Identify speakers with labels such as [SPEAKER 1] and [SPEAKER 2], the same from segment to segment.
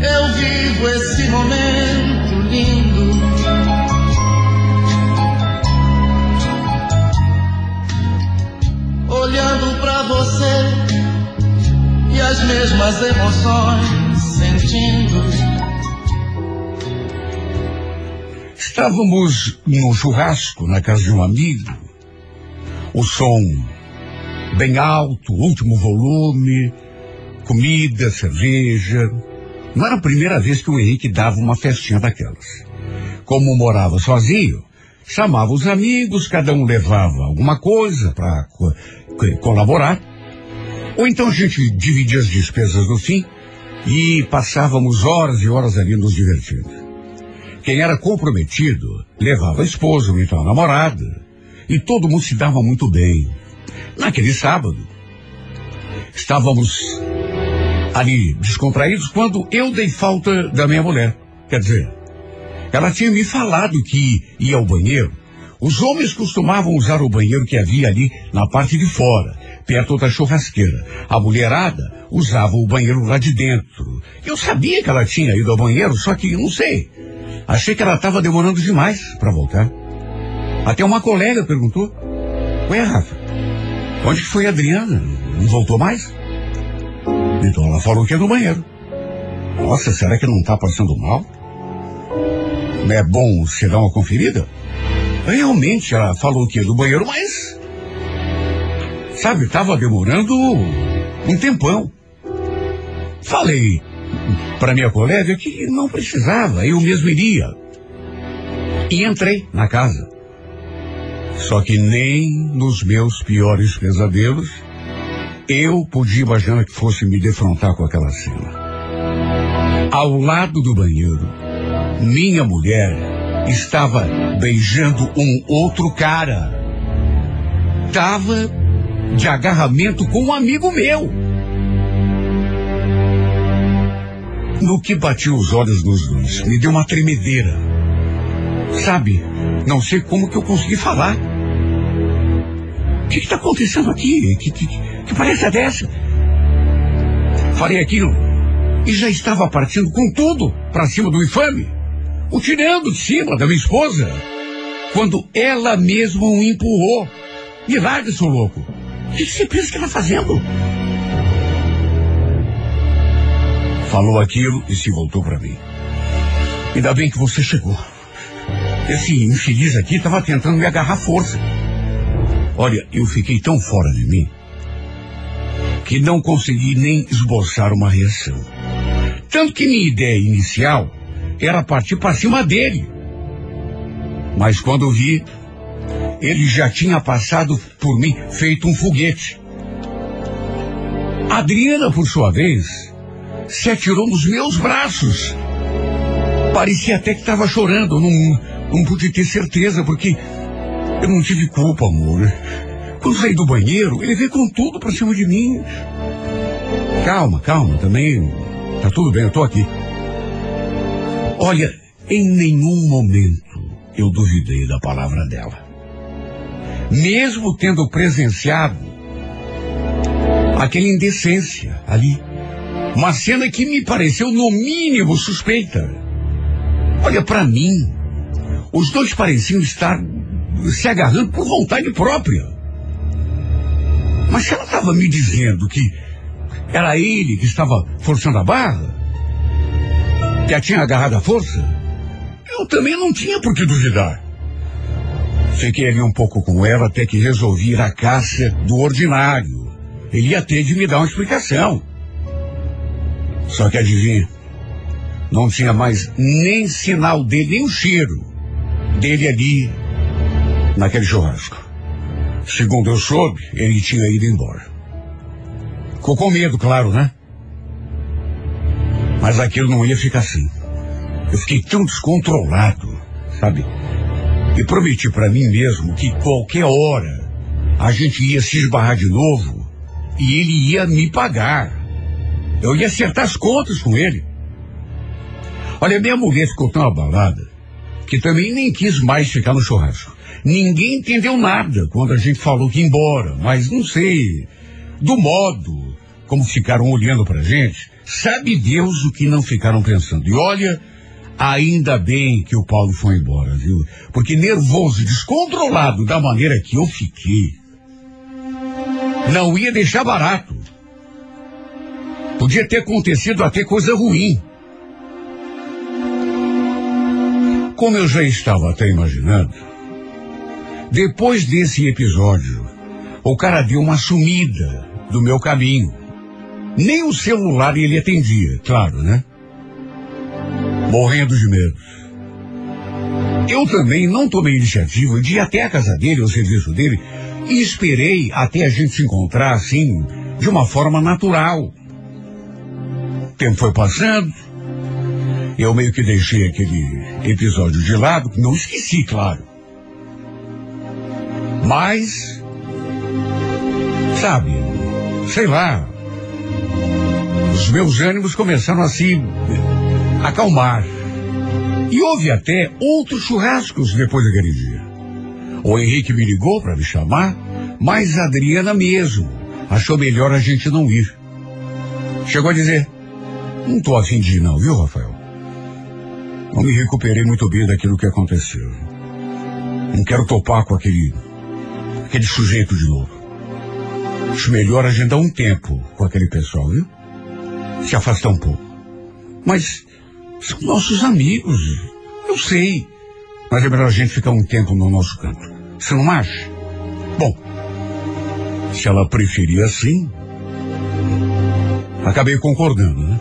[SPEAKER 1] eu vivo esse momento lindo. Olhando pra você e as mesmas emoções sentindo.
[SPEAKER 2] Estávamos no churrasco na casa de um amigo. O som bem alto, último volume, comida, cerveja. Não era a primeira vez que o Henrique dava uma festinha daquelas. Como morava sozinho, chamava os amigos, cada um levava alguma coisa para co co colaborar. Ou então a gente dividia as despesas no fim e passávamos horas e horas ali nos divertindo. Quem era comprometido levava a esposa, ou então a namorada, e todo mundo se dava muito bem. Naquele sábado, estávamos ali descontraídos quando eu dei falta da minha mulher. Quer dizer, ela tinha me falado que ia ao banheiro. Os homens costumavam usar o banheiro que havia ali na parte de fora, perto da churrasqueira. A mulherada usava o banheiro lá de dentro. Eu sabia que ela tinha ido ao banheiro, só que não sei. Achei que ela estava demorando demais para voltar. Até uma colega perguntou: Ué, Rafa, onde foi a Adriana? Não voltou mais? Então ela falou que é no banheiro. Nossa, será que não está passando mal? É bom você dar uma conferida? Realmente ela falou que é do banheiro, mas. Sabe, estava demorando um tempão. Falei para minha colega que não precisava, eu mesmo iria. E entrei na casa. Só que nem nos meus piores pesadelos eu podia imaginar que fosse me defrontar com aquela cena. Ao lado do banheiro, minha mulher estava beijando um outro cara. Tava de agarramento com um amigo meu. No que bati os olhos nos dois, me deu uma tremedeira. Sabe, não sei como que eu consegui falar. O que está acontecendo aqui? Que, que, que palestra dessa? Falei aquilo e já estava partindo com tudo para cima do infame, o tirando de cima da minha esposa, quando ela mesma o empurrou. Larga, seu louco. O que você pensa que está fazendo? Falou aquilo e se voltou para mim. Ainda bem que você chegou. Esse infeliz aqui estava tentando me agarrar força. Olha, eu fiquei tão fora de mim que não consegui nem esboçar uma reação. Tanto que minha ideia inicial era partir para cima dele. Mas quando vi, ele já tinha passado por mim feito um foguete. Adriana, por sua vez, se atirou nos meus braços. Parecia até que estava chorando. Não, não pude ter certeza, porque eu não tive culpa, amor. Quando saí do banheiro, ele veio com tudo pra cima de mim. Calma, calma, também. Tá tudo bem, eu tô aqui. Olha, em nenhum momento eu duvidei da palavra dela. Mesmo tendo presenciado aquela indecência ali. Uma cena que me pareceu no mínimo suspeita. Olha, para mim, os dois pareciam estar se agarrando por vontade própria. Mas se ela estava me dizendo que era ele que estava forçando a barra, que a tinha agarrado à força, eu também não tinha por que duvidar. Fiquei ali um pouco com ela até que resolvi ir à do ordinário. Ele ia ter de me dar uma explicação. Só que adivinha, não tinha mais nem sinal dele, nem o cheiro dele ali naquele churrasco. Segundo eu soube, ele tinha ido embora. Ficou com medo, claro, né? Mas aquilo não ia ficar assim. Eu fiquei tão descontrolado, sabe? E prometi para mim mesmo que qualquer hora a gente ia se esbarrar de novo e ele ia me pagar. Eu ia acertar as contas com ele. Olha, minha mulher ficou tão abalada que também nem quis mais ficar no churrasco. Ninguém entendeu nada quando a gente falou que ia embora, mas não sei do modo como ficaram olhando pra gente, sabe Deus o que não ficaram pensando. E olha, ainda bem que o Paulo foi embora, viu? Porque nervoso, descontrolado da maneira que eu fiquei, não ia deixar barato. Podia ter acontecido até coisa ruim. Como eu já estava até imaginando, depois desse episódio, o cara deu uma sumida do meu caminho. Nem o celular ele atendia, claro, né? Morrendo de medo. Eu também não tomei iniciativa de ir até a casa dele, ao serviço dele, e esperei até a gente se encontrar assim, de uma forma natural. O tempo foi passando, eu meio que deixei aquele episódio de lado, não esqueci, claro. Mas, sabe, sei lá, os meus ânimos começaram a se acalmar. E houve até outros churrascos depois daquele dia. O Henrique me ligou para me chamar, mas a Adriana mesmo achou melhor a gente não ir. Chegou a dizer, não tô afim de ir não, viu, Rafael? Não me recuperei muito bem daquilo que aconteceu. Não quero topar com aquele, aquele sujeito de novo. Acho melhor a gente dar um tempo com aquele pessoal, viu? Se afastar um pouco. Mas são nossos amigos. Eu sei. Mas é melhor a gente ficar um tempo no nosso canto. Você não acha? Bom, se ela preferia assim, acabei concordando, né?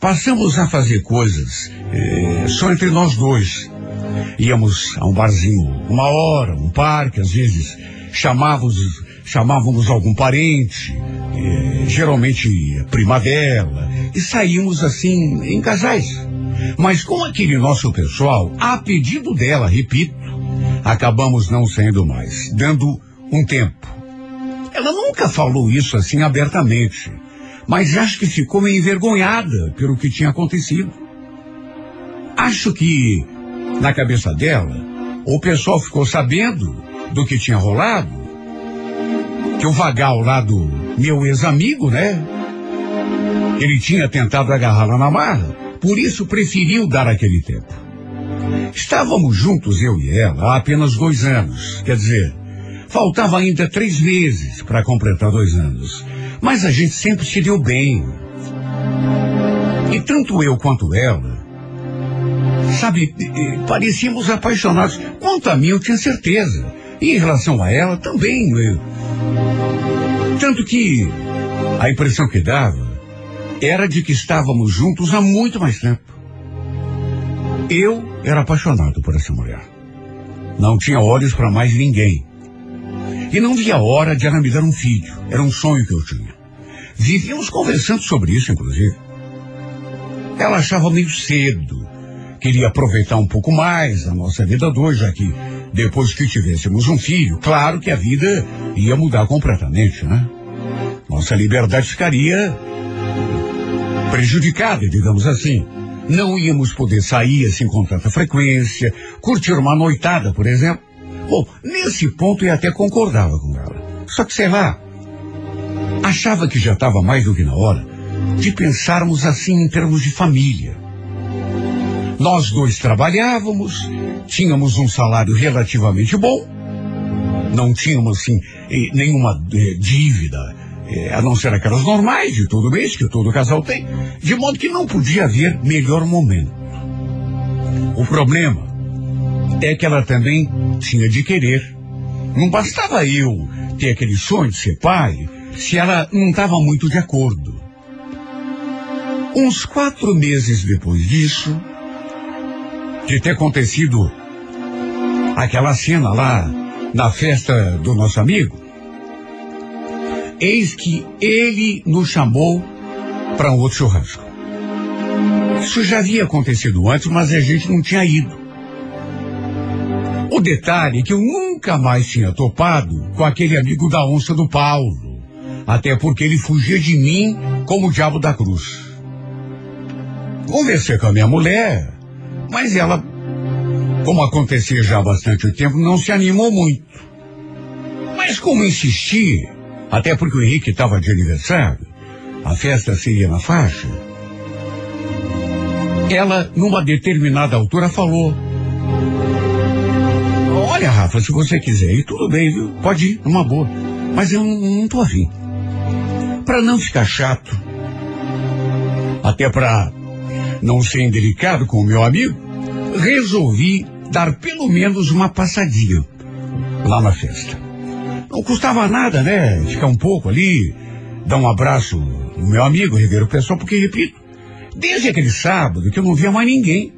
[SPEAKER 2] Passamos a fazer coisas eh, só entre nós dois. Íamos a um barzinho uma hora, um parque, às vezes chamávamos, chamávamos algum parente, eh, geralmente prima dela, e saímos assim em casais. Mas com aquele nosso pessoal, a pedido dela, repito, acabamos não saindo mais, dando um tempo. Ela nunca falou isso assim abertamente, mas acho que ficou envergonhada pelo que tinha acontecido. Acho que, na cabeça dela, o pessoal ficou sabendo do que tinha rolado, que o vagal lá do meu ex-amigo, né? Ele tinha tentado agarrá-la na marra, por isso preferiu dar aquele tempo. Estávamos juntos, eu e ela, há apenas dois anos. Quer dizer, faltava ainda três meses para completar dois anos. Mas a gente sempre se deu bem. E tanto eu quanto ela, sabe, parecíamos apaixonados. Quanto a mim, eu tinha certeza. E em relação a ela, também. Eu... Tanto que a impressão que dava era de que estávamos juntos há muito mais tempo. Eu era apaixonado por essa mulher. Não tinha olhos para mais ninguém. E não via a hora de ela me dar um filho. Era um sonho que eu tinha. Vivíamos conversando sobre isso, inclusive. Ela achava meio cedo. Queria aproveitar um pouco mais a nossa vida dois, já que depois que tivéssemos um filho, claro que a vida ia mudar completamente, né? Nossa liberdade ficaria prejudicada, digamos assim. Não íamos poder sair assim com tanta frequência, curtir uma noitada, por exemplo. Bom, nesse ponto eu até concordava com ela. Só que, sei lá, achava que já estava mais do que na hora de pensarmos assim em termos de família. Nós dois trabalhávamos, tínhamos um salário relativamente bom, não tínhamos assim nenhuma eh, dívida, eh, a não ser aquelas normais de todo mês que todo casal tem, de modo que não podia haver melhor momento. O problema é que ela também tinha de querer. Não bastava eu ter aquele sonho de ser pai, se ela não estava muito de acordo. Uns quatro meses depois disso, de ter acontecido aquela cena lá na festa do nosso amigo, eis que ele nos chamou para um outro churrasco. Isso já havia acontecido antes, mas a gente não tinha ido. O detalhe é que eu nunca mais tinha topado com aquele amigo da onça do Paulo. Até porque ele fugia de mim como o diabo da cruz. Conversei com a minha mulher, mas ela, como acontecia já há bastante tempo, não se animou muito. Mas como insisti, até porque o Henrique estava de aniversário, a festa seria na faixa, ela, numa determinada altura, falou: Olha, Rafa, se você quiser ir, tudo bem, viu? Pode ir, numa boa. Mas eu não, tô afim. Para não ficar chato, até para não ser indelicado com o meu amigo, resolvi dar pelo menos uma passadinha lá na festa. Não custava nada, né? Ficar um pouco ali, dar um abraço no meu amigo, rever o pessoal, porque, repito, desde aquele sábado que eu não via mais ninguém.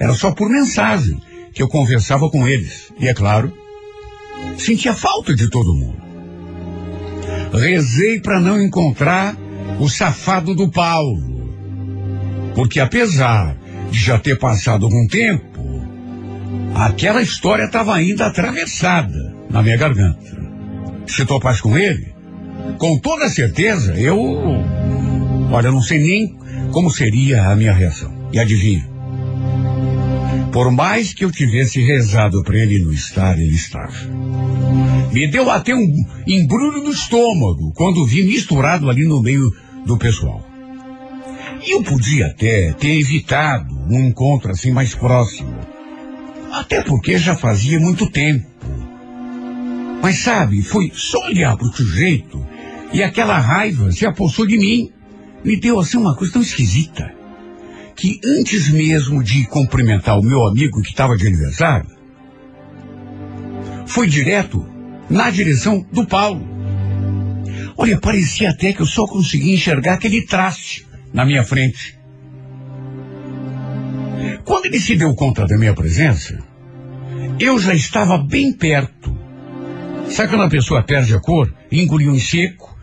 [SPEAKER 2] Era só por mensagem que eu conversava com eles. E é claro, sentia falta de todo mundo. Rezei para não encontrar o safado do Paulo. Porque apesar de já ter passado algum tempo, aquela história estava ainda atravessada na minha garganta. Se topasse com ele, com toda certeza, eu. Olha, não sei nem como seria a minha reação. E adivinha? Por mais que eu tivesse rezado para ele não estar, ele estava. Me deu até um embrulho no estômago quando vi misturado ali no meio do pessoal. Eu podia até ter evitado um encontro assim mais próximo. Até porque já fazia muito tempo. Mas sabe, foi só olhar pro sujeito e aquela raiva se apossou de mim. Me deu assim uma coisa tão esquisita. Que antes mesmo de cumprimentar o meu amigo que estava de aniversário, foi direto na direção do Paulo. Olha, parecia até que eu só conseguia enxergar aquele traste na minha frente. Quando ele se deu conta da minha presença, eu já estava bem perto. Sabe quando a pessoa perde a cor, engoliu em seco,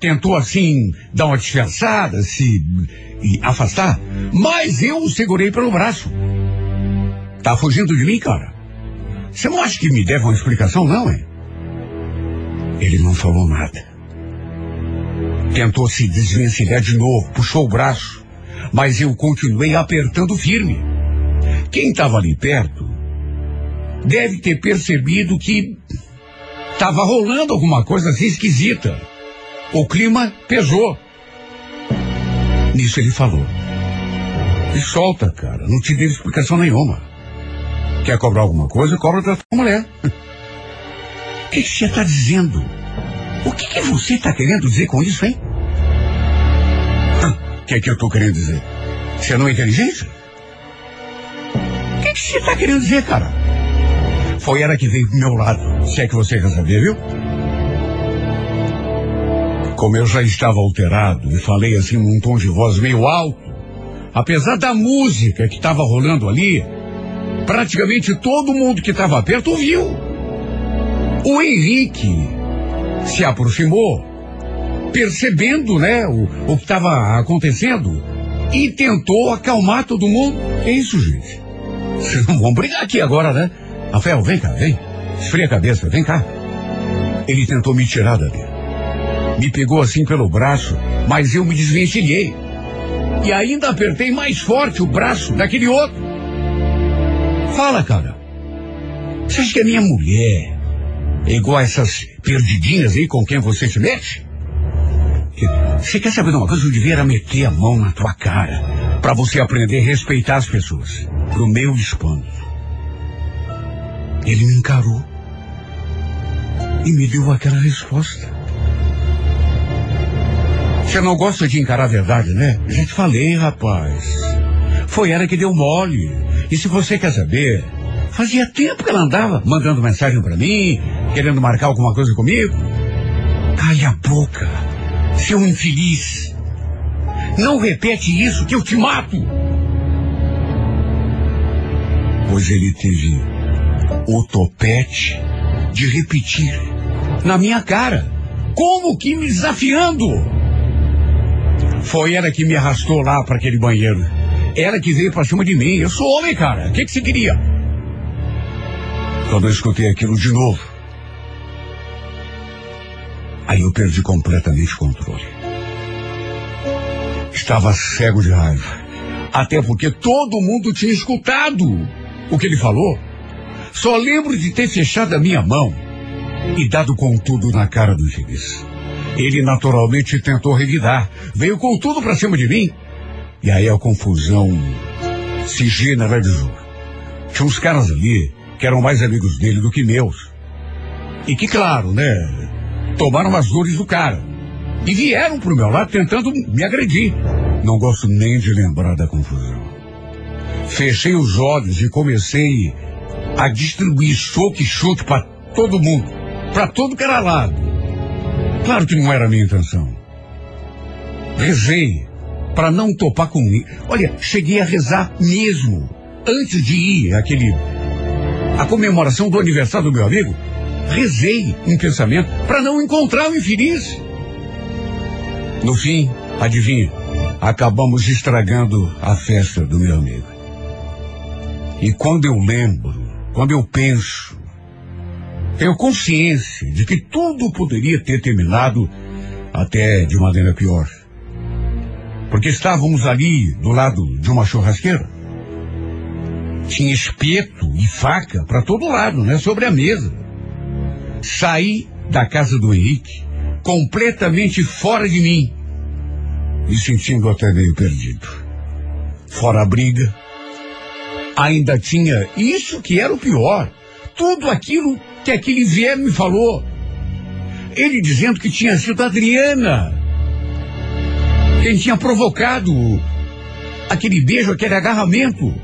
[SPEAKER 2] tentou assim dar uma disfarçada, se afastar, mas eu o segurei pelo braço. Tá fugindo de mim, cara? Você não acha que me deve uma explicação, não, hein? Ele não falou nada. Tentou se desvencilhar de novo, puxou o braço, mas eu continuei apertando firme. Quem estava ali perto deve ter percebido que estava rolando alguma coisa assim esquisita. O clima pesou. Nisso ele falou. Me solta, cara. Não te dei explicação nenhuma. Quer cobrar alguma coisa? Cobra da tua mulher. O que você está dizendo? O que, que você está querendo dizer com isso, hein? O que é que eu estou querendo dizer? Você não é inteligente? O que, que você está querendo dizer, cara? Foi ela que veio pro meu lado, se é que você quer saber, viu? Como eu já estava alterado e falei assim num tom de voz meio alto, apesar da música que estava rolando ali, praticamente todo mundo que estava perto ouviu. O Henrique se aproximou, percebendo, né, o, o que estava acontecendo, e tentou acalmar todo mundo. É isso, gente. Vocês não vão brigar aqui agora, né? Rafael, vem cá, vem. Esfria a cabeça, vem cá. Ele tentou me tirar dali. Me pegou assim pelo braço, mas eu me desvencilhei. E ainda apertei mais forte o braço daquele outro. Fala, cara. Você acha que a minha mulher é igual a essas perdidinhas aí com quem você se mete? Você quer saber de uma coisa? Eu devia meter a mão na tua cara para você aprender a respeitar as pessoas. Pro meu espanto. Ele me encarou e me deu aquela resposta. Você não gosta de encarar a verdade, né? Eu já te falei, rapaz. Foi ela que deu mole. E se você quer saber, fazia tempo que ela andava mandando mensagem para mim, querendo marcar alguma coisa comigo. Cale a boca, seu infeliz. Não repete isso que eu te mato. Pois ele teve o topete de repetir na minha cara, como que me desafiando. Foi ela que me arrastou lá para aquele banheiro. Ela que veio pra cima de mim. Eu sou homem, cara. O que, que você queria? Quando eu escutei aquilo de novo, aí eu perdi completamente o controle. Estava cego de raiva. Até porque todo mundo tinha escutado o que ele falou. Só lembro de ter fechado a minha mão e dado com tudo na cara do infeliz. Ele naturalmente tentou revidar, veio com tudo pra cima de mim. E aí a confusão se generalizou. Tinha uns caras ali que eram mais amigos dele do que meus. E que, claro, né, tomaram as dores do cara. E vieram pro meu lado tentando me agredir. Não gosto nem de lembrar da confusão. Fechei os olhos e comecei a distribuir soco e chute para todo mundo, para todo que era lado. Claro que não era a minha intenção. Rezei para não topar comigo. Olha, cheguei a rezar mesmo antes de ir àquele a comemoração do aniversário do meu amigo. Rezei em pensamento para não encontrar o infeliz. No fim, adivinha, acabamos estragando a festa do meu amigo. E quando eu lembro, quando eu penso, tenho consciência de que tudo poderia ter terminado até de maneira pior. Porque estávamos ali do lado de uma churrasqueira. Tinha espeto e faca para todo lado, né? Sobre a mesa. Saí da casa do Henrique completamente fora de mim me sentindo até meio perdido. Fora a briga, ainda tinha isso que era o pior. Tudo aquilo que aquele velho me falou. Ele dizendo que tinha sido a Adriana quem tinha provocado aquele beijo, aquele agarramento.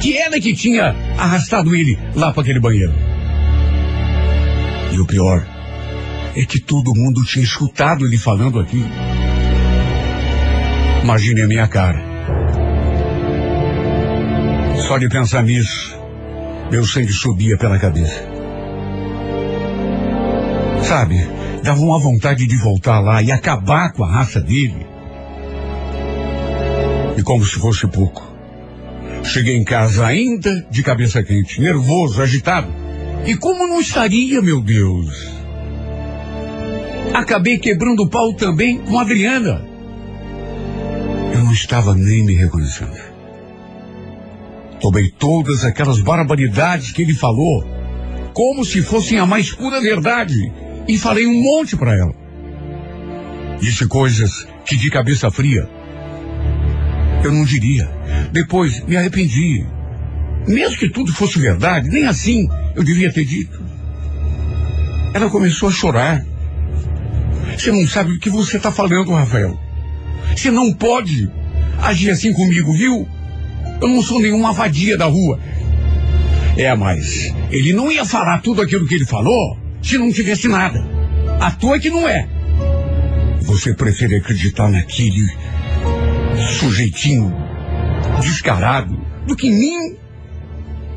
[SPEAKER 2] Que ela que tinha arrastado ele lá para aquele banheiro. E o pior é que todo mundo tinha escutado ele falando aquilo. Imagine a minha cara. Só de pensar nisso, meu sangue subia pela cabeça. Sabe, dava uma vontade de voltar lá e acabar com a raça dele. E como se fosse pouco. Cheguei em casa ainda de cabeça quente, nervoso, agitado. E como não estaria, meu Deus? Acabei quebrando o pau também com a Adriana. Eu não estava nem me reconhecendo. Tomei todas aquelas barbaridades que ele falou, como se fossem a mais pura verdade, e falei um monte para ela. Disse coisas que de cabeça fria eu não diria. Depois me arrependi. Mesmo que tudo fosse verdade, nem assim eu devia ter dito. Ela começou a chorar. Você não sabe o que você está falando, Rafael. Você não pode agir assim comigo, viu? Eu não sou nenhuma vadia da rua. É, mas ele não ia falar tudo aquilo que ele falou se não tivesse nada. À toa que não é. Você prefere acreditar naquele sujeitinho descarado do que em mim?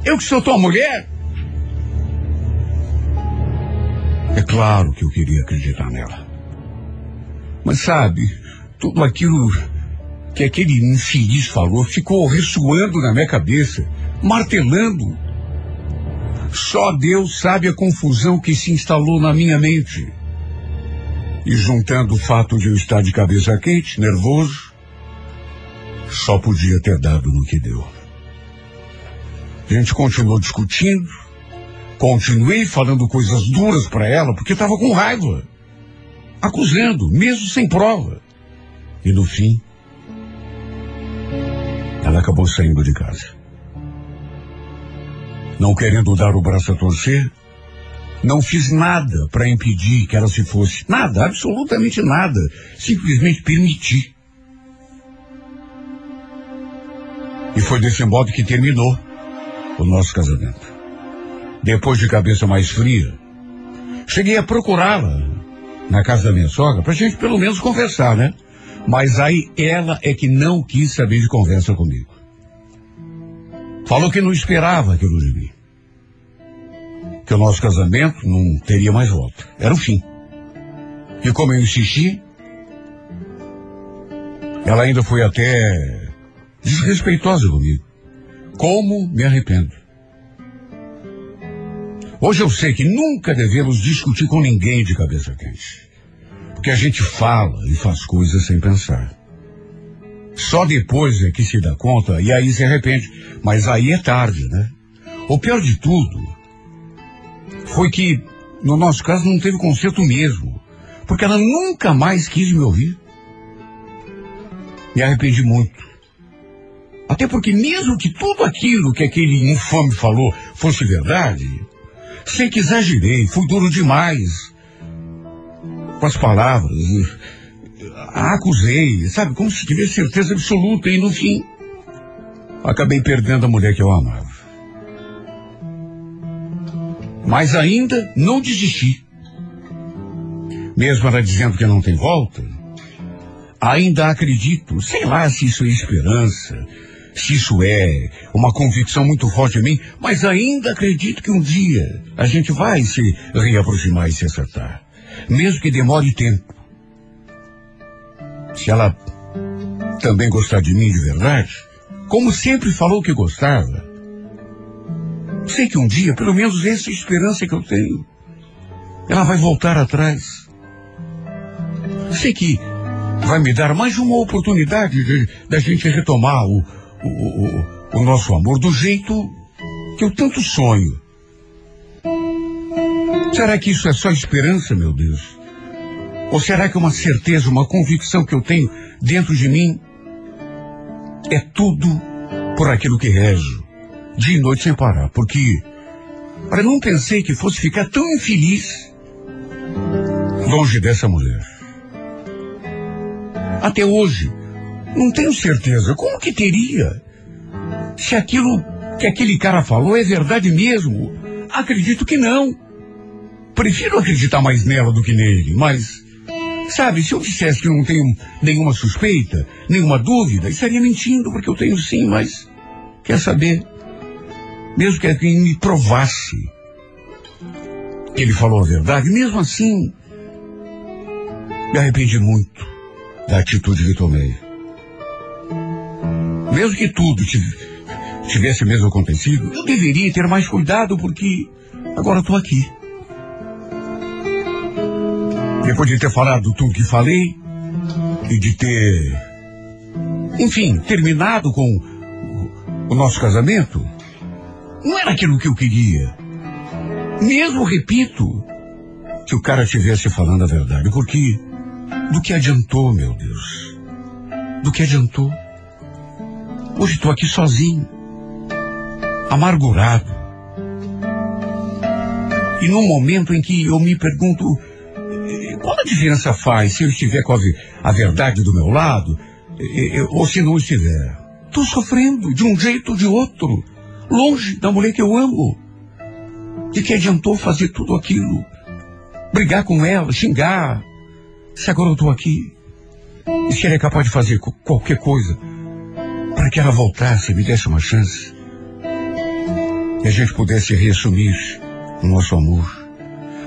[SPEAKER 2] Eu que sou tua mulher? É claro que eu queria acreditar nela. Mas sabe, tudo aquilo que aquele infeliz falou ficou ressoando na minha cabeça, martelando. Só Deus sabe a confusão que se instalou na minha mente. E juntando o fato de eu estar de cabeça quente, nervoso, só podia ter dado no que deu. A gente continuou discutindo, continuei falando coisas duras para ela, porque estava com raiva, acusando, mesmo sem prova. E no fim, ela acabou saindo de casa. Não querendo dar o braço a torcer, não fiz nada para impedir que ela se fosse. Nada, absolutamente nada. Simplesmente permiti. E foi desse modo que terminou o nosso casamento. Depois de cabeça mais fria, cheguei a procurá-la na casa da minha sogra pra gente pelo menos conversar, né? Mas aí ela é que não quis saber de conversa comigo. Falou que não esperava aquilo de mim. Que o nosso casamento não teria mais volta. Era o fim. E como eu insisti, ela ainda foi até desrespeitosa comigo. Como me arrependo. Hoje eu sei que nunca devemos discutir com ninguém de cabeça quente. Porque a gente fala e faz coisas sem pensar. Só depois é que se dá conta e aí se arrepende. Mas aí é tarde, né? O pior de tudo foi que, no nosso caso, não teve conserto mesmo. Porque ela nunca mais quis me ouvir. Me arrependi muito. Até porque mesmo que tudo aquilo que aquele infame falou fosse verdade, sei que exagerei, fui duro demais com as palavras. A acusei, sabe, como se tivesse certeza absoluta e no fim acabei perdendo a mulher que eu amava. Mas ainda não desisti. Mesmo ela dizendo que não tem volta, ainda acredito, sei lá se isso é esperança, isso é uma convicção muito forte em mim, mas ainda acredito que um dia a gente vai se reaproximar e se acertar. Mesmo que demore tempo. Se ela também gostar de mim de verdade, como sempre falou que gostava, sei que um dia, pelo menos essa é esperança que eu tenho, ela vai voltar atrás. Sei que vai me dar mais uma oportunidade da gente retomar o, o, o, o nosso amor do jeito que eu tanto sonho. Será que isso é só esperança, meu Deus? Ou será que uma certeza, uma convicção que eu tenho dentro de mim é tudo por aquilo que rezo, dia e noite sem parar? Porque para não pensei que fosse ficar tão infeliz longe dessa mulher. Até hoje, não tenho certeza. Como que teria? Se aquilo que aquele cara falou é verdade mesmo, acredito que não. Prefiro acreditar mais nela do que nele, mas, sabe, se eu dissesse que eu não tenho nenhuma suspeita, nenhuma dúvida, estaria mentindo, porque eu tenho sim, mas, quer saber? Mesmo que alguém me provasse que ele falou a verdade, mesmo assim, me arrependi muito da atitude que tomei. Mesmo que tudo tivesse mesmo acontecido, eu deveria ter mais cuidado porque agora estou aqui. Depois de ter falado tudo que falei e de ter, enfim, terminado com o nosso casamento, não era aquilo que eu queria. Mesmo, repito, que o cara estivesse falando a verdade, porque do que adiantou, meu Deus? Do que adiantou? Hoje estou aqui sozinho, amargurado. E num momento em que eu me pergunto, eh, qual a diferença faz se eu estiver com a, a verdade do meu lado eh, eh, ou se não estiver? Estou sofrendo de um jeito ou de outro, longe da mulher que eu amo. De que adiantou fazer tudo aquilo? Brigar com ela, xingar. Se agora eu estou aqui, e se ele é capaz de fazer qualquer coisa para que ela voltasse e me desse uma chance, e a gente pudesse reassumir o nosso amor.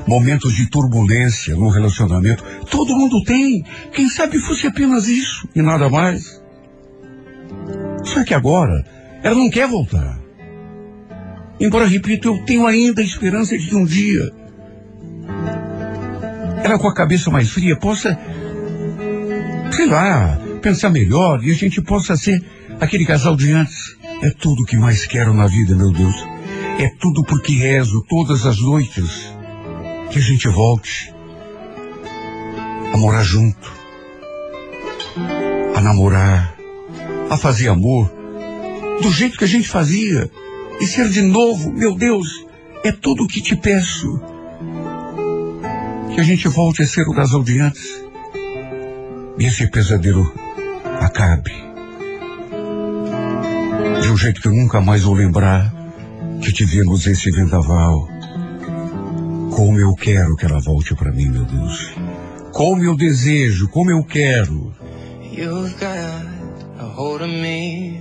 [SPEAKER 2] Momentos de turbulência no relacionamento, todo mundo tem. Quem sabe fosse apenas isso e nada mais. Só que agora, ela não quer voltar. Embora, repito, eu tenho ainda a esperança de que um dia ela com a cabeça mais fria possa, sei lá, pensar melhor e a gente possa ser aquele casal de antes. É tudo o que mais quero na vida, meu Deus. É tudo porque rezo todas as noites que a gente volte a morar junto, a namorar, a fazer amor, do jeito que a gente fazia, e ser de novo, meu Deus, é tudo o que te peço. Que a gente volte a ser o casal de antes. E esse pesadelo acabe. De um jeito que eu nunca mais vou lembrar que tivemos esse vendaval. Como eu quero que ela volte para mim, meu Deus. Como eu desejo, como eu quero.
[SPEAKER 3] You've got a hold of me,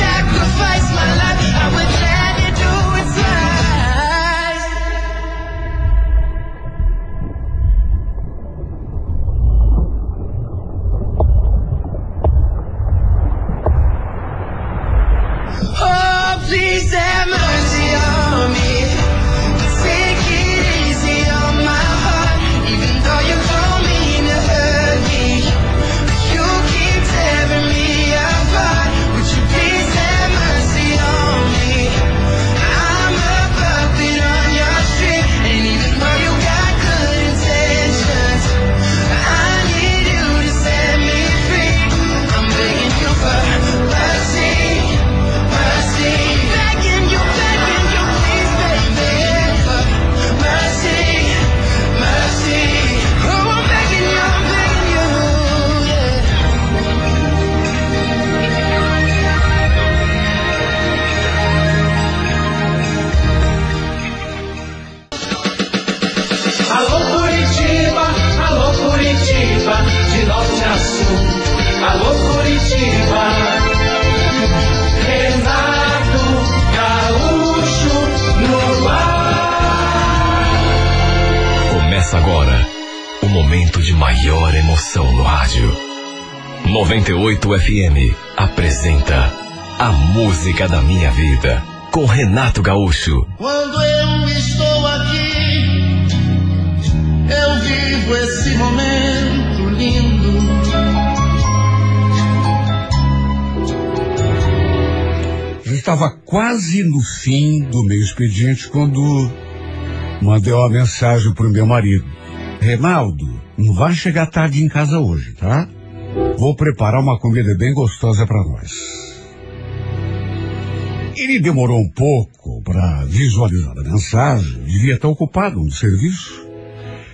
[SPEAKER 4] Música da Minha Vida com Renato Gaúcho.
[SPEAKER 1] Quando eu estou aqui, eu vivo esse momento lindo.
[SPEAKER 2] Já estava quase no fim do meu expediente quando mandei uma mensagem pro meu marido. Reinaldo, não vai chegar tarde em casa hoje, tá? Vou preparar uma comida bem gostosa para nós. Ele demorou um pouco para visualizar a mensagem, devia estar ocupado no serviço.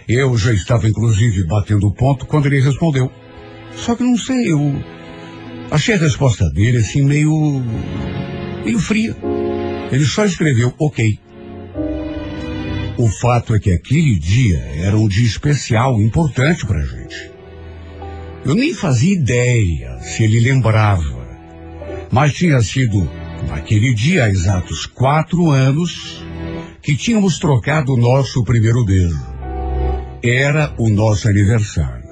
[SPEAKER 2] Eu já estava inclusive batendo ponto quando ele respondeu. Só que não sei, eu achei a resposta dele assim meio meio fria. Ele só escreveu ok. O fato é que aquele dia era um dia especial, importante pra gente. Eu nem fazia ideia se ele lembrava, mas tinha sido naquele dia há exatos quatro anos que tínhamos trocado o nosso primeiro beijo. Era o nosso aniversário.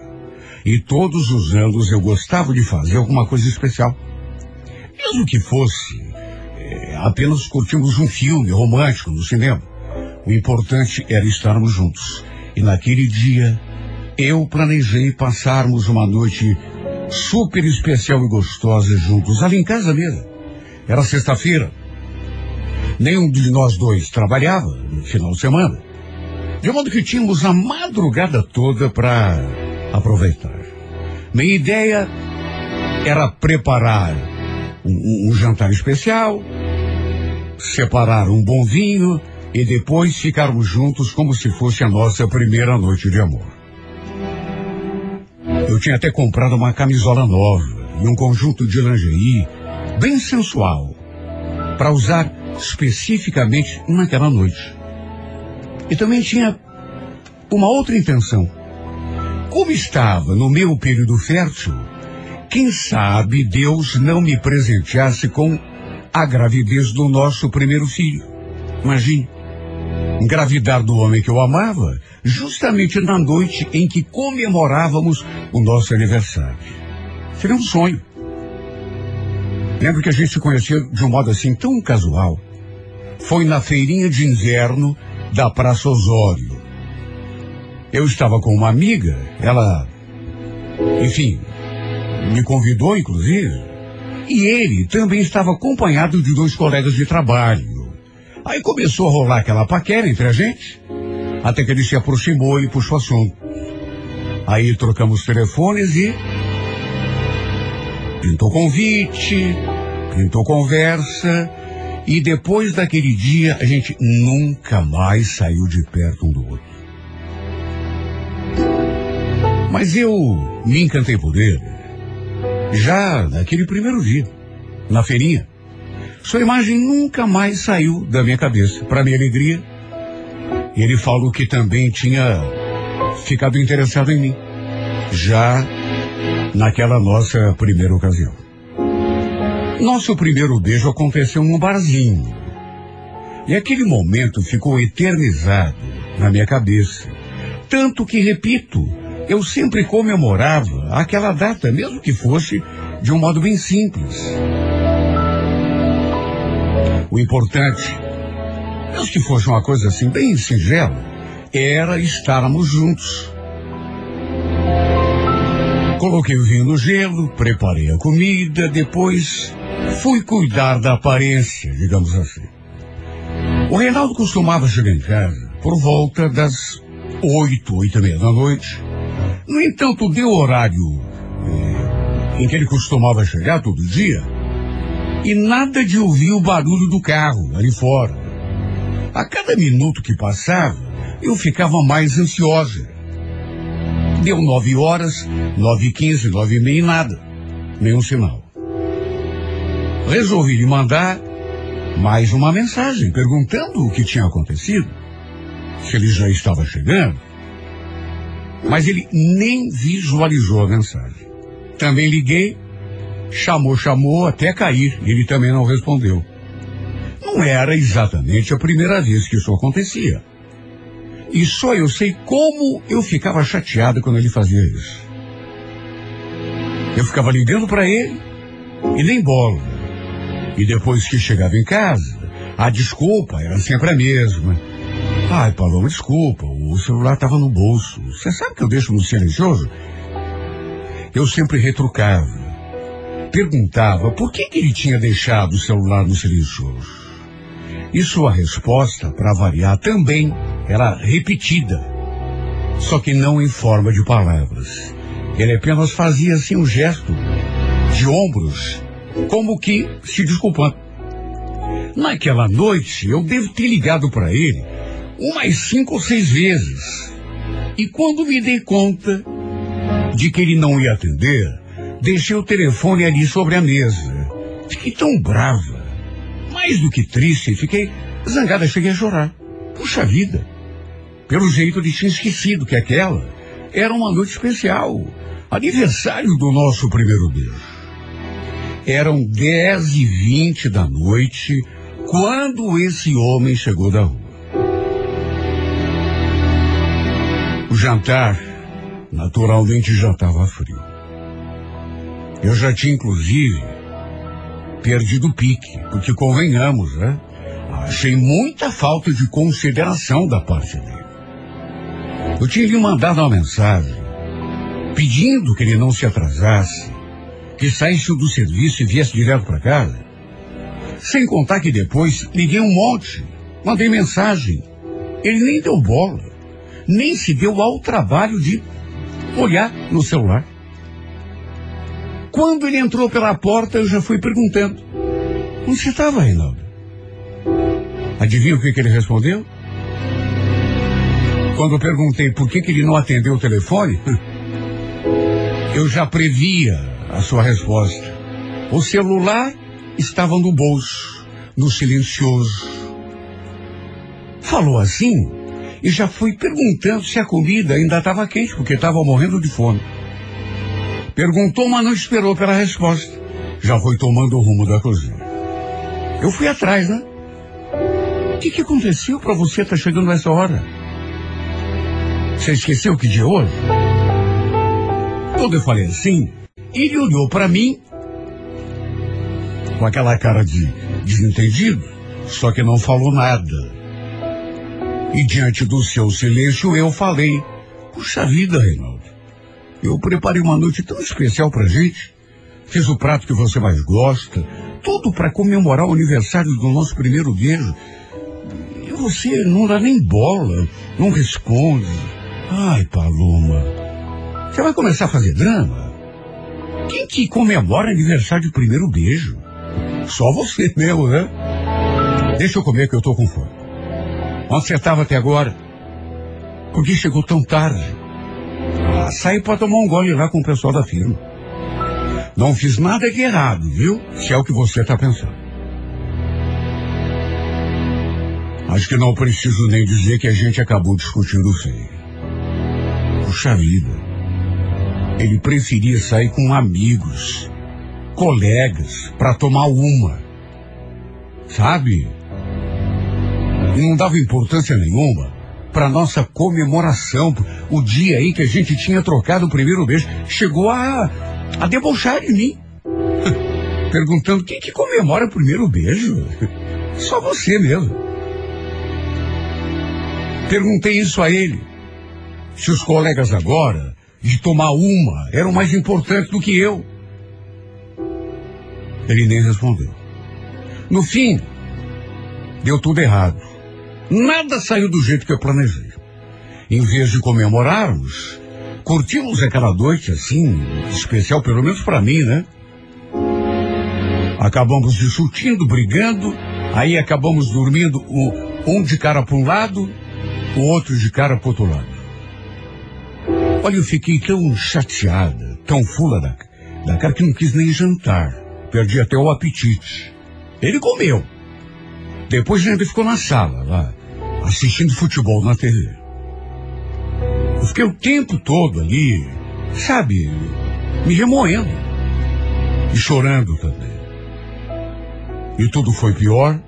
[SPEAKER 2] E todos os anos eu gostava de fazer alguma coisa especial. Mesmo que fosse é, apenas curtimos um filme romântico no cinema. O importante era estarmos juntos. E naquele dia, eu planejei passarmos uma noite super especial e gostosa juntos, ali em casa mesmo. Era sexta-feira. Nenhum de nós dois trabalhava no final de semana. De modo que tínhamos a madrugada toda para aproveitar. Minha ideia era preparar um, um, jantar especial, separar um bom vinho e depois ficarmos juntos como se fosse a nossa primeira noite de amor. Eu tinha até comprado uma camisola nova e um conjunto de lingerie bem sensual para usar especificamente naquela noite. E também tinha uma outra intenção. Como estava no meu período fértil, quem sabe Deus não me presenteasse com a gravidez do nosso primeiro filho. Imagine, engravidar do homem que eu amava, justamente na noite em que comemorávamos o nosso aniversário. Seria um sonho. Lembro que a gente se conheceu de um modo assim tão casual. Foi na feirinha de inverno da Praça Osório. Eu estava com uma amiga, ela, enfim, me convidou inclusive, e ele também estava acompanhado de dois colegas de trabalho. Aí começou a rolar aquela paquera entre a gente, até que ele se aproximou e puxou assunto. Aí trocamos telefones e pintou convite, pintou conversa, e depois daquele dia a gente nunca mais saiu de perto um do outro. Mas eu me encantei por ele, já naquele primeiro dia, na feirinha. Sua imagem nunca mais saiu da minha cabeça. Para minha alegria, ele falou que também tinha ficado interessado em mim, já naquela nossa primeira ocasião. Nosso primeiro beijo aconteceu num barzinho. E aquele momento ficou eternizado na minha cabeça. Tanto que, repito, eu sempre comemorava aquela data, mesmo que fosse de um modo bem simples. O importante, mesmo que fosse uma coisa assim bem singela, era estarmos juntos. Coloquei o vinho no gelo, preparei a comida, depois fui cuidar da aparência, digamos assim. O Reinaldo costumava chegar em casa por volta das oito, oito e meia da noite. No entanto, deu horário eh, em que ele costumava chegar todo dia e nada de ouvir o barulho do carro ali fora. A cada minuto que passava, eu ficava mais ansiosa. Deu nove horas, nove e quinze, nove e meia e nada. Nenhum sinal. Resolvi lhe mandar mais uma mensagem perguntando o que tinha acontecido. Se ele já estava chegando. Mas ele nem visualizou a mensagem. Também liguei, chamou, chamou até cair. Ele também não respondeu. Não era exatamente a primeira vez que isso acontecia. E só eu sei como eu ficava chateado quando ele fazia isso. Eu ficava ligando para ele e nem bola. E depois que chegava em casa, a desculpa era sempre a mesma. Ai, Paloma, desculpa, o celular estava no bolso. Você sabe que eu deixo no silencioso? Eu sempre retrucava. Perguntava por que, que ele tinha deixado o celular no silencioso. E sua resposta, para variar, também era repetida, só que não em forma de palavras. Ele apenas fazia assim um gesto de ombros, como que se desculpando. Naquela noite, eu devo ter ligado para ele umas cinco ou seis vezes. E quando me dei conta de que ele não ia atender, deixei o telefone ali sobre a mesa. Fiquei tão brava, mais do que triste, fiquei zangada, cheguei a chorar. Puxa vida! Pelo jeito ele tinha esquecido que aquela era uma noite especial, aniversário do nosso primeiro beijo. Eram dez e vinte da noite quando esse homem chegou da rua. O jantar, naturalmente, já estava frio. Eu já tinha, inclusive, perdido o pique, porque convenhamos, né? Achei muita falta de consideração da parte dele. Eu tinha lhe mandado uma mensagem pedindo que ele não se atrasasse, que saísse do serviço e viesse direto para casa. Sem contar que depois liguei um monte, mandei mensagem. Ele nem deu bola, nem se deu ao trabalho de olhar no celular. Quando ele entrou pela porta, eu já fui perguntando: Onde você estava, Reinaldo? Adivinha o que, que ele respondeu? Quando perguntei por que, que ele não atendeu o telefone, eu já previa a sua resposta. O celular estava no bolso, no silencioso. Falou assim e já fui perguntando se a comida ainda estava quente, porque estava morrendo de fome. Perguntou, mas não esperou pela resposta. Já foi tomando o rumo da cozinha. Eu fui atrás, né? O que, que aconteceu para você estar tá chegando nessa hora? Você esqueceu que dia é hoje? Quando eu falei assim, ele olhou para mim com aquela cara de desentendido, só que não falou nada. E diante do seu silêncio eu falei: Puxa vida, Reinaldo. Eu preparei uma noite tão especial pra gente. Fiz o prato que você mais gosta. Tudo para comemorar o aniversário do nosso primeiro beijo. E você não dá nem bola, não responde. Ai, Paloma. Você vai começar a fazer drama? Quem que comemora aniversário de primeiro beijo? Só você mesmo, né? Deixa eu comer que eu tô com fome. Onde você estava até agora? Por que chegou tão tarde? Ah, saí para tomar um gole lá com o pessoal da firma. Não fiz nada de errado, viu? Se é o que você está pensando. Acho que não preciso nem dizer que a gente acabou discutindo feio. Puxa vida. Ele preferia sair com amigos colegas para tomar uma. Sabe? E não dava importância nenhuma para nossa comemoração, o dia aí que a gente tinha trocado o primeiro beijo. Chegou a, a debochar de mim. Perguntando quem que comemora o primeiro beijo. Só você mesmo. Perguntei isso a ele. Se os colegas agora, de tomar uma, eram mais importantes do que eu. Ele nem respondeu. No fim, deu tudo errado. Nada saiu do jeito que eu planejei. Em vez de comemorarmos, curtimos aquela noite assim, especial pelo menos para mim, né? Acabamos discutindo, brigando, aí acabamos dormindo um de cara para um lado, o outro de cara para outro lado. Olha, eu fiquei tão chateada, tão fula da, da cara que não quis nem jantar. Perdi até o apetite. Ele comeu. Depois ele ficou na sala, lá, assistindo futebol na TV. Eu fiquei o tempo todo ali, sabe, me remoendo. E chorando também. E tudo foi pior,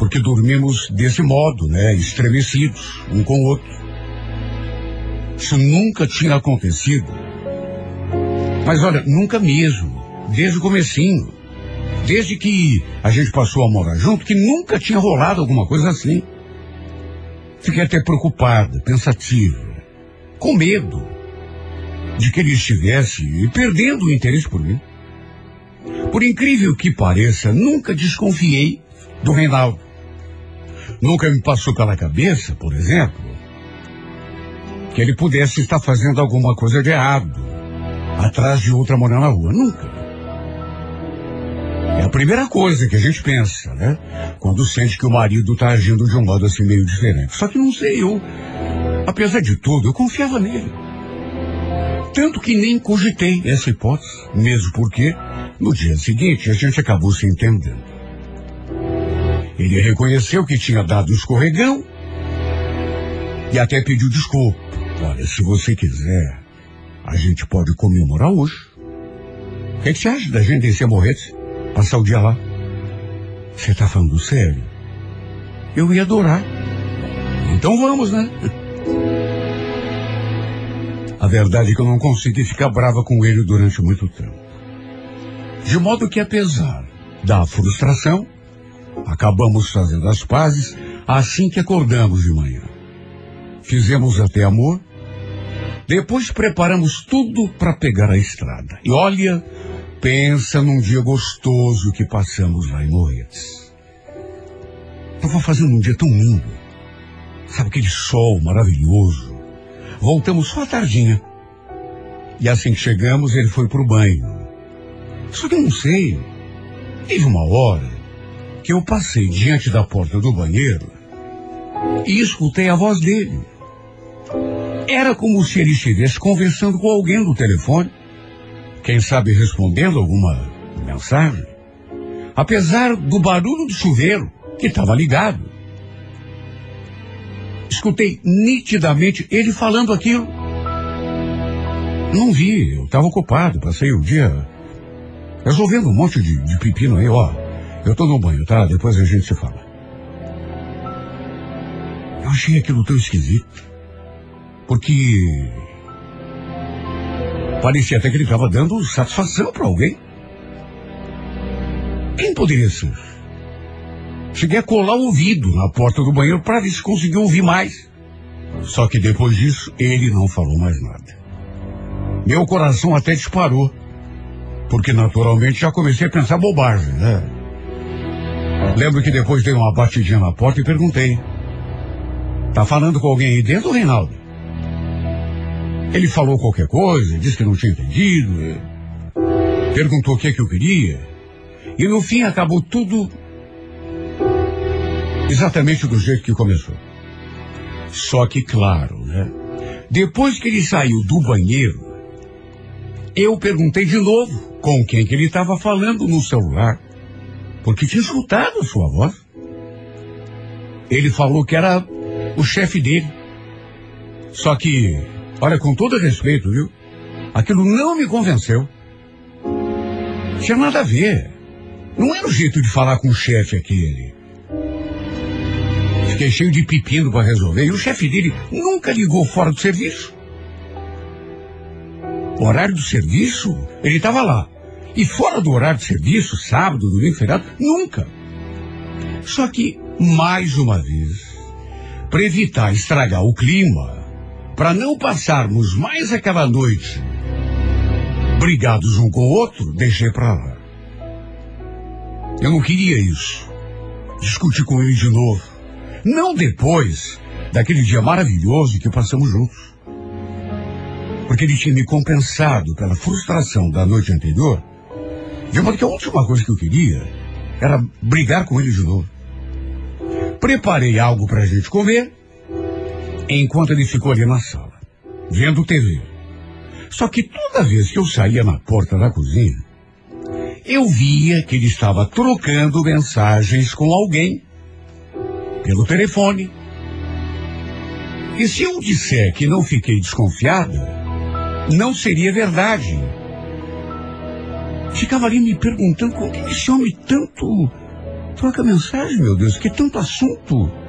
[SPEAKER 2] porque dormimos desse modo, né, estremecidos, um com o outro. Isso nunca tinha acontecido. Mas olha, nunca mesmo desde o comecinho. Desde que a gente passou a morar junto, que nunca tinha rolado alguma coisa assim. Fiquei até preocupada, pensativa, com medo de que ele estivesse perdendo o interesse por mim. Por incrível que pareça, nunca desconfiei do Reinaldo. Nunca me passou pela cabeça, por exemplo, que ele pudesse estar fazendo alguma coisa de errado, atrás de outra mulher na rua. Nunca. É a primeira coisa que a gente pensa, né? Quando sente que o marido está agindo de um modo assim meio diferente. Só que não sei, eu, apesar de tudo, eu confiava nele. Tanto que nem cogitei essa hipótese, mesmo porque no dia seguinte a gente acabou se entendendo. Ele reconheceu que tinha dado um escorregão e até pediu desculpa. Olha, se você quiser, a gente pode comemorar hoje. O que, que você acha da gente a morrer? Passar o dia lá. Você tá falando sério? Eu ia adorar. Então vamos, né? A verdade é que eu não consegui ficar brava com ele durante muito tempo. De modo que, apesar da frustração, acabamos fazendo as pazes assim que acordamos de manhã. Fizemos até amor, depois preparamos tudo para pegar a estrada. E olha, Pensa num dia gostoso que passamos lá em Morretes. Estava fazendo um dia tão lindo. Sabe aquele sol maravilhoso. Voltamos só à tardinha. E assim que chegamos, ele foi pro banho. Só que eu não sei. Teve uma hora que eu passei diante da porta do banheiro e escutei a voz dele. Era como se ele estivesse conversando com alguém no telefone. Quem sabe respondendo alguma mensagem. Apesar do barulho do chuveiro, que estava ligado. Escutei nitidamente ele falando aquilo. Não vi, eu estava ocupado, passei o dia resolvendo um monte de, de pepino aí, ó. Eu tô no banho, tá? Depois a gente se fala. Eu achei aquilo tão esquisito. Porque parecia até que ele estava dando satisfação para alguém. Quem poderia ser? Cheguei a colar o ouvido na porta do banheiro para ver se conseguiu ouvir mais. Só que depois disso, ele não falou mais nada. Meu coração até disparou. Porque naturalmente já comecei a pensar bobagem, né? Lembro que depois dei uma batidinha na porta e perguntei. Tá falando com alguém aí dentro, Reinaldo? Ele falou qualquer coisa, disse que não tinha entendido, perguntou o que, é que eu queria. E no fim acabou tudo exatamente do jeito que começou. Só que, claro, né? Depois que ele saiu do banheiro, eu perguntei de novo com quem que ele estava falando no celular, porque tinha escutado a sua voz. Ele falou que era o chefe dele. Só que, olha, com todo respeito, viu? Aquilo não me convenceu. Tinha nada a ver. Não era o jeito de falar com o chefe aquele. Fiquei cheio de pepino para resolver e o chefe dele nunca ligou fora do serviço. O horário do serviço, ele estava lá. E fora do horário de serviço, sábado, domingo, feriado, nunca. Só que, mais uma vez, para evitar estragar o clima, para não passarmos mais aquela noite brigados um com o outro, deixei para lá. Eu não queria isso. Discutir com ele de novo. Não depois daquele dia maravilhoso que passamos juntos. Porque ele tinha me compensado pela frustração da noite anterior, de modo que a última coisa que eu queria era brigar com ele de novo. Preparei algo para a gente comer, enquanto ele ficou ali na sala, vendo TV. Só que toda vez que eu saía na porta da cozinha, eu via que ele estava trocando mensagens com alguém pelo telefone. E se eu disser que não fiquei desconfiada, não seria verdade. Ficava ali me perguntando como que esse homem tanto troca mensagem, meu Deus, que tanto assunto.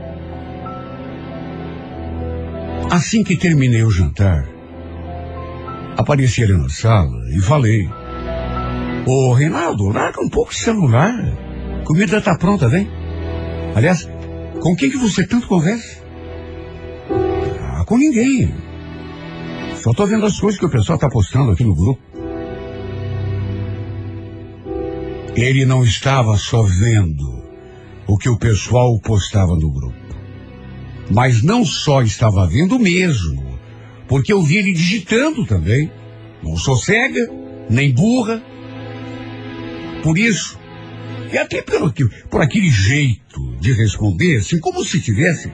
[SPEAKER 2] Assim que terminei o jantar, apareci ali na sala e falei: Ô Reinaldo, larga um pouco o celular. Comida tá pronta, vem. Aliás, com quem que você tanto conversa? Ah, com ninguém. Só tô vendo as coisas que o pessoal tá postando aqui no grupo. Ele não estava só vendo o que o pessoal postava no grupo. Mas não só estava vendo mesmo, porque eu vi ele digitando também. Não sou cega, nem burra. Por isso, e até pelo, por aquele jeito de responder, assim como se estivesse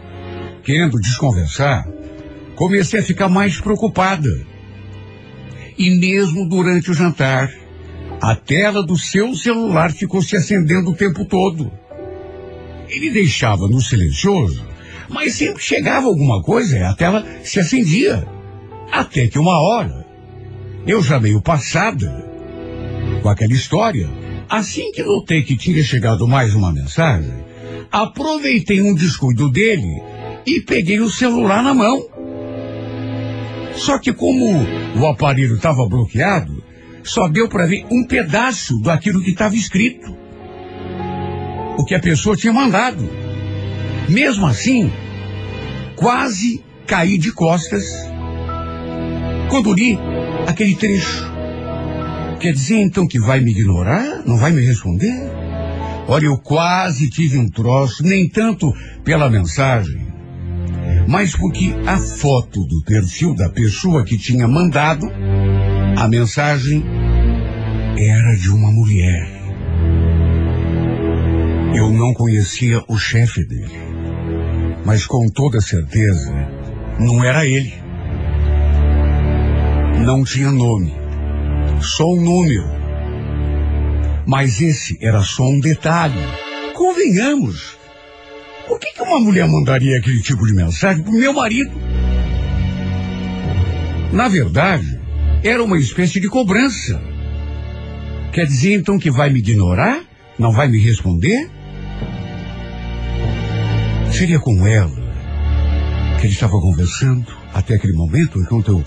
[SPEAKER 2] querendo desconversar, comecei a ficar mais preocupada. E mesmo durante o jantar, a tela do seu celular ficou se acendendo o tempo todo. Ele deixava no silencioso, mas sempre chegava alguma coisa e a tela se acendia. Até que uma hora, eu já meio passada com aquela história, assim que notei que tinha chegado mais uma mensagem, aproveitei um descuido dele e peguei o celular na mão. Só que como o aparelho estava bloqueado, só deu para ver um pedaço daquilo que estava escrito. O que a pessoa tinha mandado. Mesmo assim, quase caí de costas quando li aquele trecho. Quer dizer então que vai me ignorar? Não vai me responder? Olha, eu quase tive um troço, nem tanto pela mensagem, mas porque a foto do perfil da pessoa que tinha mandado a mensagem era de uma mulher. Eu não conhecia o chefe dele, mas com toda certeza não era ele. Não tinha nome, só um número. Mas esse era só um detalhe. Convenhamos. Por que, que uma mulher mandaria aquele tipo de mensagem pro meu marido? Na verdade, era uma espécie de cobrança. Quer dizer então que vai me ignorar? Não vai me responder? Seria com ela que ele estava conversando até aquele momento, enquanto eu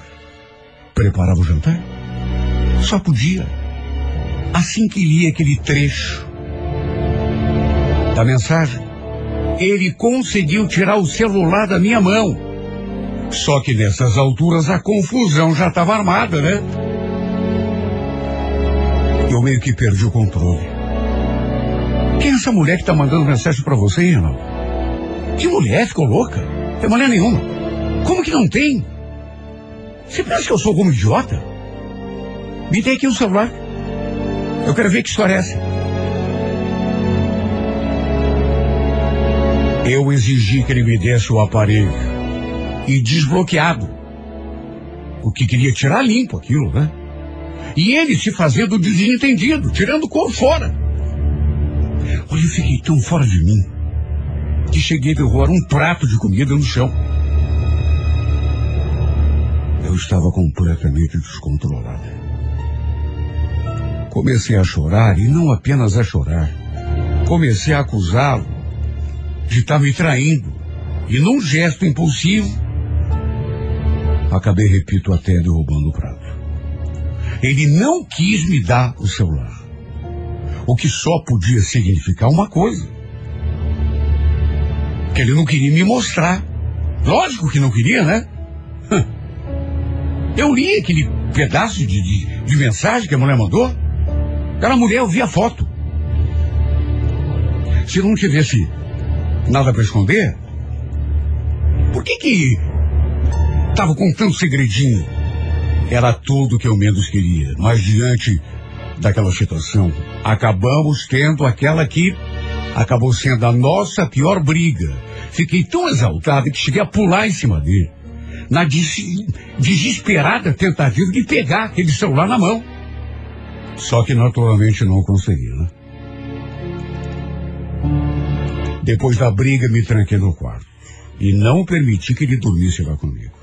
[SPEAKER 2] preparava o jantar? Só podia. Assim que li aquele trecho da mensagem, ele conseguiu tirar o celular da minha mão. Só que nessas alturas a confusão já estava armada, né? Eu meio que perdi o controle. Quem é essa mulher que está mandando mensagem para você, Renan? Que mulher? Ficou louca? Tem mulher nenhuma. Como que não tem? Você pensa que eu sou como idiota? Me dê aqui o celular. Eu quero ver que história é essa. Eu exigi que ele me desse o aparelho. E desbloqueado. O que queria tirar limpo aquilo, né? E ele se fazendo desentendido, tirando cor fora. Olha, eu fiquei tão fora de mim que cheguei a derrubar um prato de comida no chão. Eu estava completamente descontrolado. Comecei a chorar e não apenas a chorar. Comecei a acusá-lo de estar me traindo. E num gesto impulsivo, acabei, repito, até derrubando o prato. Ele não quis me dar o celular. O que só podia significar uma coisa. Ele não queria me mostrar. Lógico que não queria, né? Eu li aquele pedaço de, de, de mensagem que a mulher mandou. Aquela mulher, eu vi a foto. Se não tivesse nada para esconder, por que que estava com tanto segredinho? Era tudo que eu menos queria. Mas diante daquela situação, acabamos tendo aquela que acabou sendo a nossa pior briga. Fiquei tão exaltado que cheguei a pular em cima dele. Na des desesperada tentativa de pegar aquele celular na mão. Só que naturalmente não consegui, né? Depois da briga, me tranquei no quarto. E não permiti que ele dormisse lá comigo.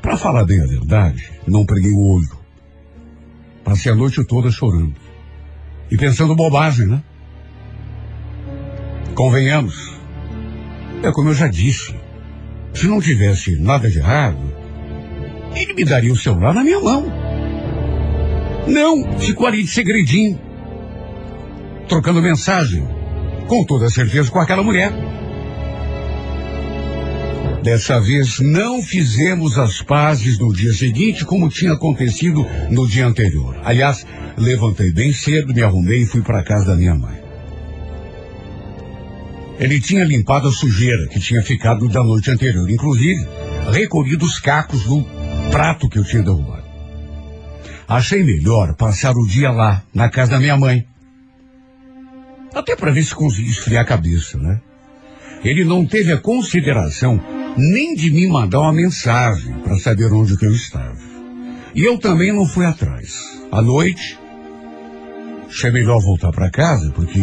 [SPEAKER 2] Para falar bem a verdade, não preguei o olho. Passei a noite toda chorando. E pensando bobagem, né? Convenhamos. É como eu já disse. Se não tivesse nada de errado, ele me daria o celular na minha mão. Não, ficou ali de segredinho. Trocando mensagem. Com toda certeza com aquela mulher. Dessa vez não fizemos as pazes no dia seguinte, como tinha acontecido no dia anterior. Aliás, levantei bem cedo, me arrumei e fui para casa da minha mãe. Ele tinha limpado a sujeira que tinha ficado da noite anterior, inclusive recolhido os cacos do prato que eu tinha derrubado. Achei melhor passar o dia lá, na casa da minha mãe. Até para ver se conseguia esfriar a cabeça, né? Ele não teve a consideração nem de me mandar uma mensagem para saber onde eu estava. E eu também não fui atrás. À noite, achei melhor voltar para casa, porque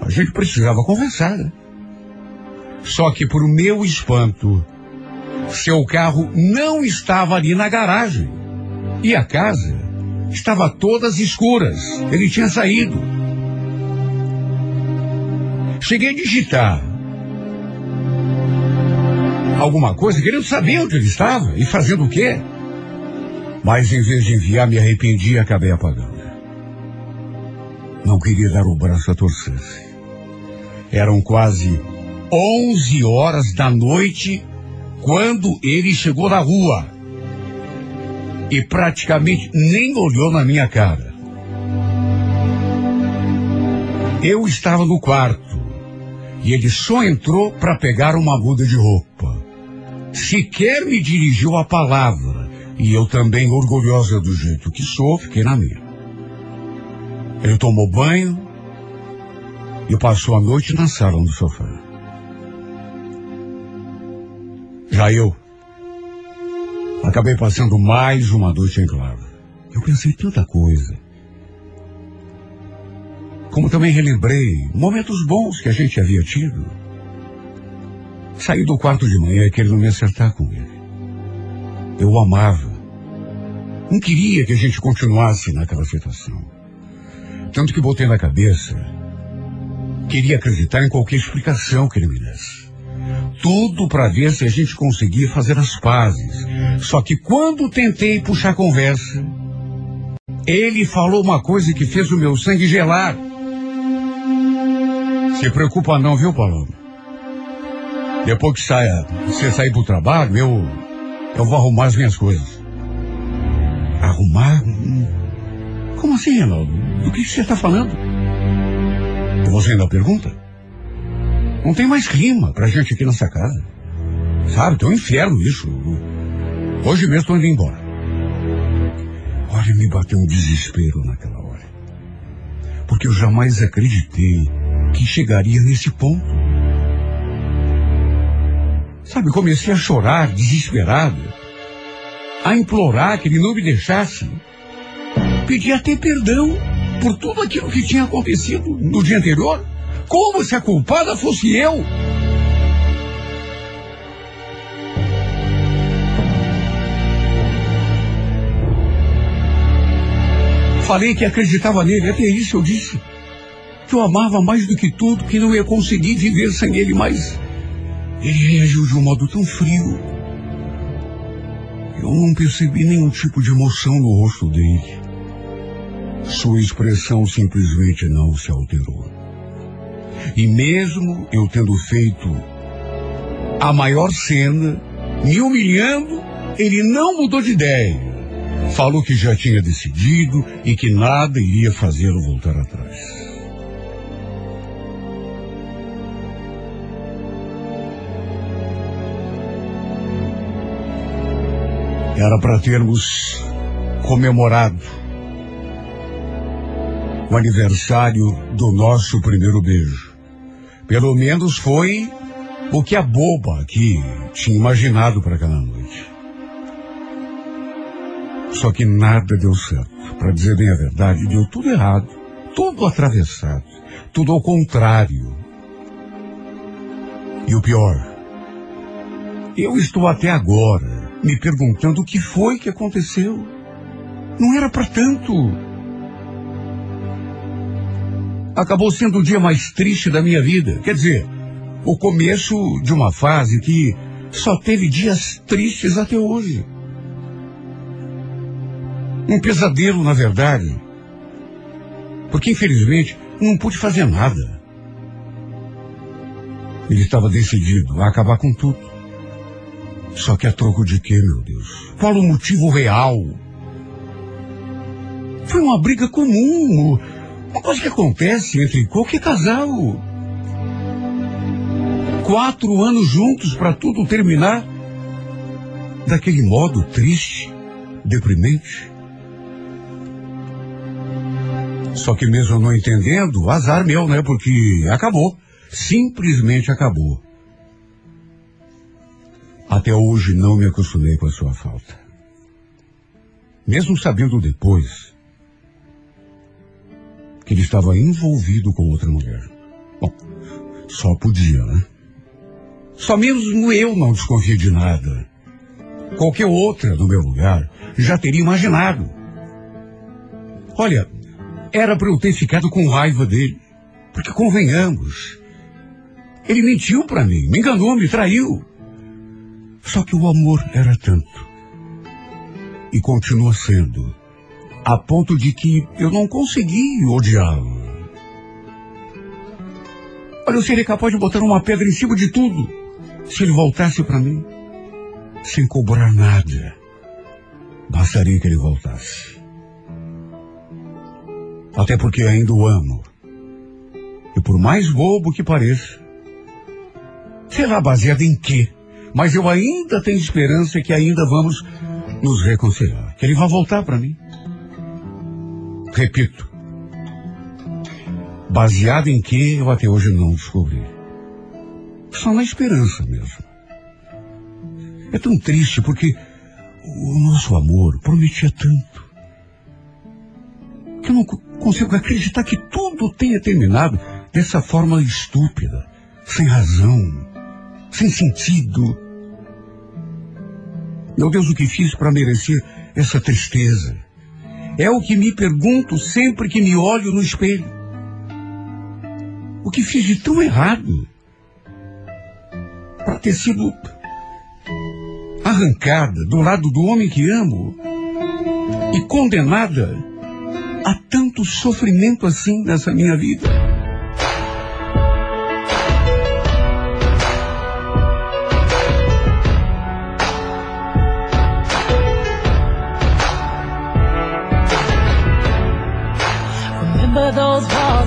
[SPEAKER 2] a gente precisava conversar, né? Só que, por meu espanto, seu carro não estava ali na garagem. E a casa estava todas escuras. Ele tinha saído. Cheguei a digitar alguma coisa, querendo saber onde ele estava e fazendo o quê. Mas em vez de enviar, me arrependi e acabei apagando. Não queria dar o braço a torcer. Eram quase 11 horas da noite quando ele chegou na rua. e praticamente nem olhou na minha cara. Eu estava no quarto e ele só entrou para pegar uma muda de roupa. Sequer me dirigiu a palavra e eu também, orgulhosa do jeito que sou, fiquei na minha. Ele tomou banho e passou a noite na sala no sofá. Já eu acabei passando mais uma noite em claro. Eu pensei tanta coisa. Como também relembrei momentos bons que a gente havia tido. Saí do quarto de manhã querendo me acertar com ele. Eu o amava. Não queria que a gente continuasse naquela situação. Tanto que botei na cabeça. Queria acreditar em qualquer explicação que ele me desse. Tudo para ver se a gente conseguia fazer as pazes. Só que quando tentei puxar conversa, ele falou uma coisa que fez o meu sangue gelar. Se preocupa não, viu, Paloma? Depois que saia, você sair pro trabalho, eu, eu vou arrumar as minhas coisas. Arrumar? Como assim, Reinaldo? Do que você está falando? Você ainda pergunta? Não tem mais clima pra gente aqui nessa casa. Sabe, tem um inferno isso. Hoje mesmo estou indo embora. Olha, me bateu um desespero naquela hora. Porque eu jamais acreditei que chegaria nesse ponto. Sabe, comecei a chorar, desesperado, a implorar que ele não me deixasse. Pedi até perdão por tudo aquilo que tinha acontecido no dia anterior, como se a culpada fosse eu. Falei que acreditava nele, até isso eu disse. Que eu amava mais do que tudo, que não ia conseguir viver sem ele, mas ele reagiu de um modo tão frio. Eu não percebi nenhum tipo de emoção no rosto dele. Sua expressão simplesmente não se alterou. E mesmo eu tendo feito a maior cena, me humilhando, ele não mudou de ideia. Falou que já tinha decidido e que nada iria fazê-lo voltar atrás. Era para termos comemorado o aniversário do nosso primeiro beijo. Pelo menos foi o que a boba aqui tinha imaginado para aquela noite. Só que nada deu certo. Para dizer bem a verdade, deu tudo errado. Tudo atravessado. Tudo ao contrário. E o pior, eu estou até agora me perguntando o que foi que aconteceu. Não era para tanto. Acabou sendo o dia mais triste da minha vida. Quer dizer, o começo de uma fase que só teve dias tristes até hoje. Um pesadelo, na verdade. Porque, infelizmente, não pude fazer nada. Ele estava decidido a acabar com tudo. Só que a troco de quê, meu Deus? Qual o motivo real? Foi uma briga comum, coisa que acontece entre qualquer casal. Quatro anos juntos para tudo terminar daquele modo triste, deprimente. Só que mesmo não entendendo, azar meu, né? Porque acabou. Simplesmente acabou. Até hoje não me acostumei com a sua falta. Mesmo sabendo depois que ele estava envolvido com outra mulher. Bom, só podia, né? Só mesmo eu não desconfia de nada. Qualquer outra no meu lugar já teria imaginado. Olha, era para eu ter ficado com raiva dele. Porque convenhamos, ele mentiu para mim, me enganou, me traiu. Só que o amor era tanto. E continua sendo. A ponto de que eu não consegui odiá-lo. Olha, eu seria capaz de botar uma pedra em cima de tudo. Se ele voltasse para mim. Sem cobrar nada. gostaria que ele voltasse. Até porque ainda o amo. E por mais bobo que pareça, sei lá baseado em quê, mas eu ainda tenho esperança que ainda vamos nos reconciliar. Que ele vai voltar para mim. Repito, baseado em que eu até hoje não descobri. Só na esperança mesmo. É tão triste porque o nosso amor prometia tanto. Que eu não consigo acreditar que tudo tenha terminado dessa forma estúpida, sem razão, sem sentido. Meu Deus, o que fiz para merecer essa tristeza? É o que me pergunto sempre que me olho no espelho. O que fiz de tão errado? Para ter sido arrancada do lado do homem que amo e condenada a tanto sofrimento assim nessa minha vida.